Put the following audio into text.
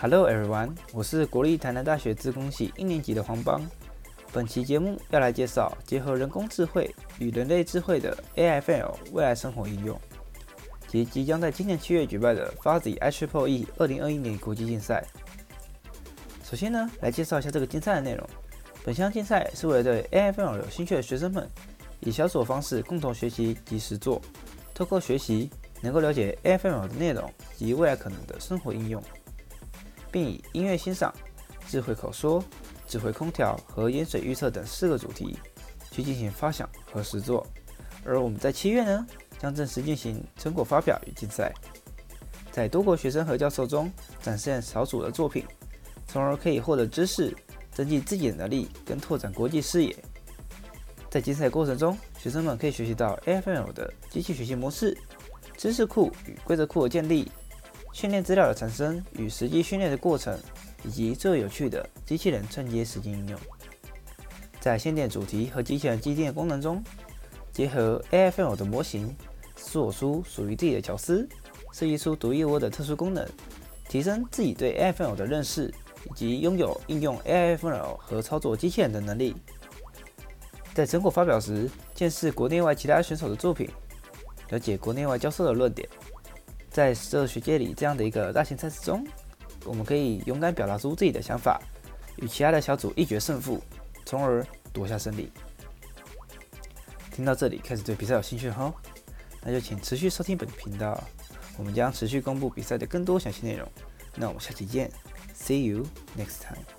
Hello everyone，我是国立台南大学资工系一年级的黄邦。本期节目要来介绍结合人工智慧与人类智慧的 AIFL 未来生活应用，及即将在今年七月举办的 Fuzzy IEEE 二零二一年国际竞赛。首先呢，来介绍一下这个竞赛的内容。本项竞赛是为了对 AIFL 有兴趣的学生们，以小组方式共同学习及实作，透过学习能够了解 AIFL 的内容及未来可能的生活应用。并以音乐欣赏、智慧口说、智慧空调和盐水预测等四个主题去进行发想和实作。而我们在七月呢，将正式进行成果发表与竞赛，在多国学生和教授中展现小组的作品，从而可以获得知识，增进自己的能力跟拓展国际视野。在竞赛过程中，学生们可以学习到 AFL 的机器学习模式、知识库与规则库的建立。训练资料的产生与实际训练的过程，以及最有趣的机器人串接实际应用，在线电主题和机器人机电功能中，结合 AIFL 的模型，做出属于自己的角色，设计出独一无二的特殊功能，提升自己对 AIFL 的认识，以及拥有应用 AIFL 和操作机器人的能力。在成果发表时，见识国内外其他选手的作品，了解国内外教授的论点。在这学界里，这样的一个大型赛事中，我们可以勇敢表达出自己的想法，与其他的小组一决胜负，从而夺下胜利。听到这里，开始对比赛有兴趣哈？那就请持续收听本频道，我们将持续公布比赛的更多详细内容。那我们下期见，See you next time。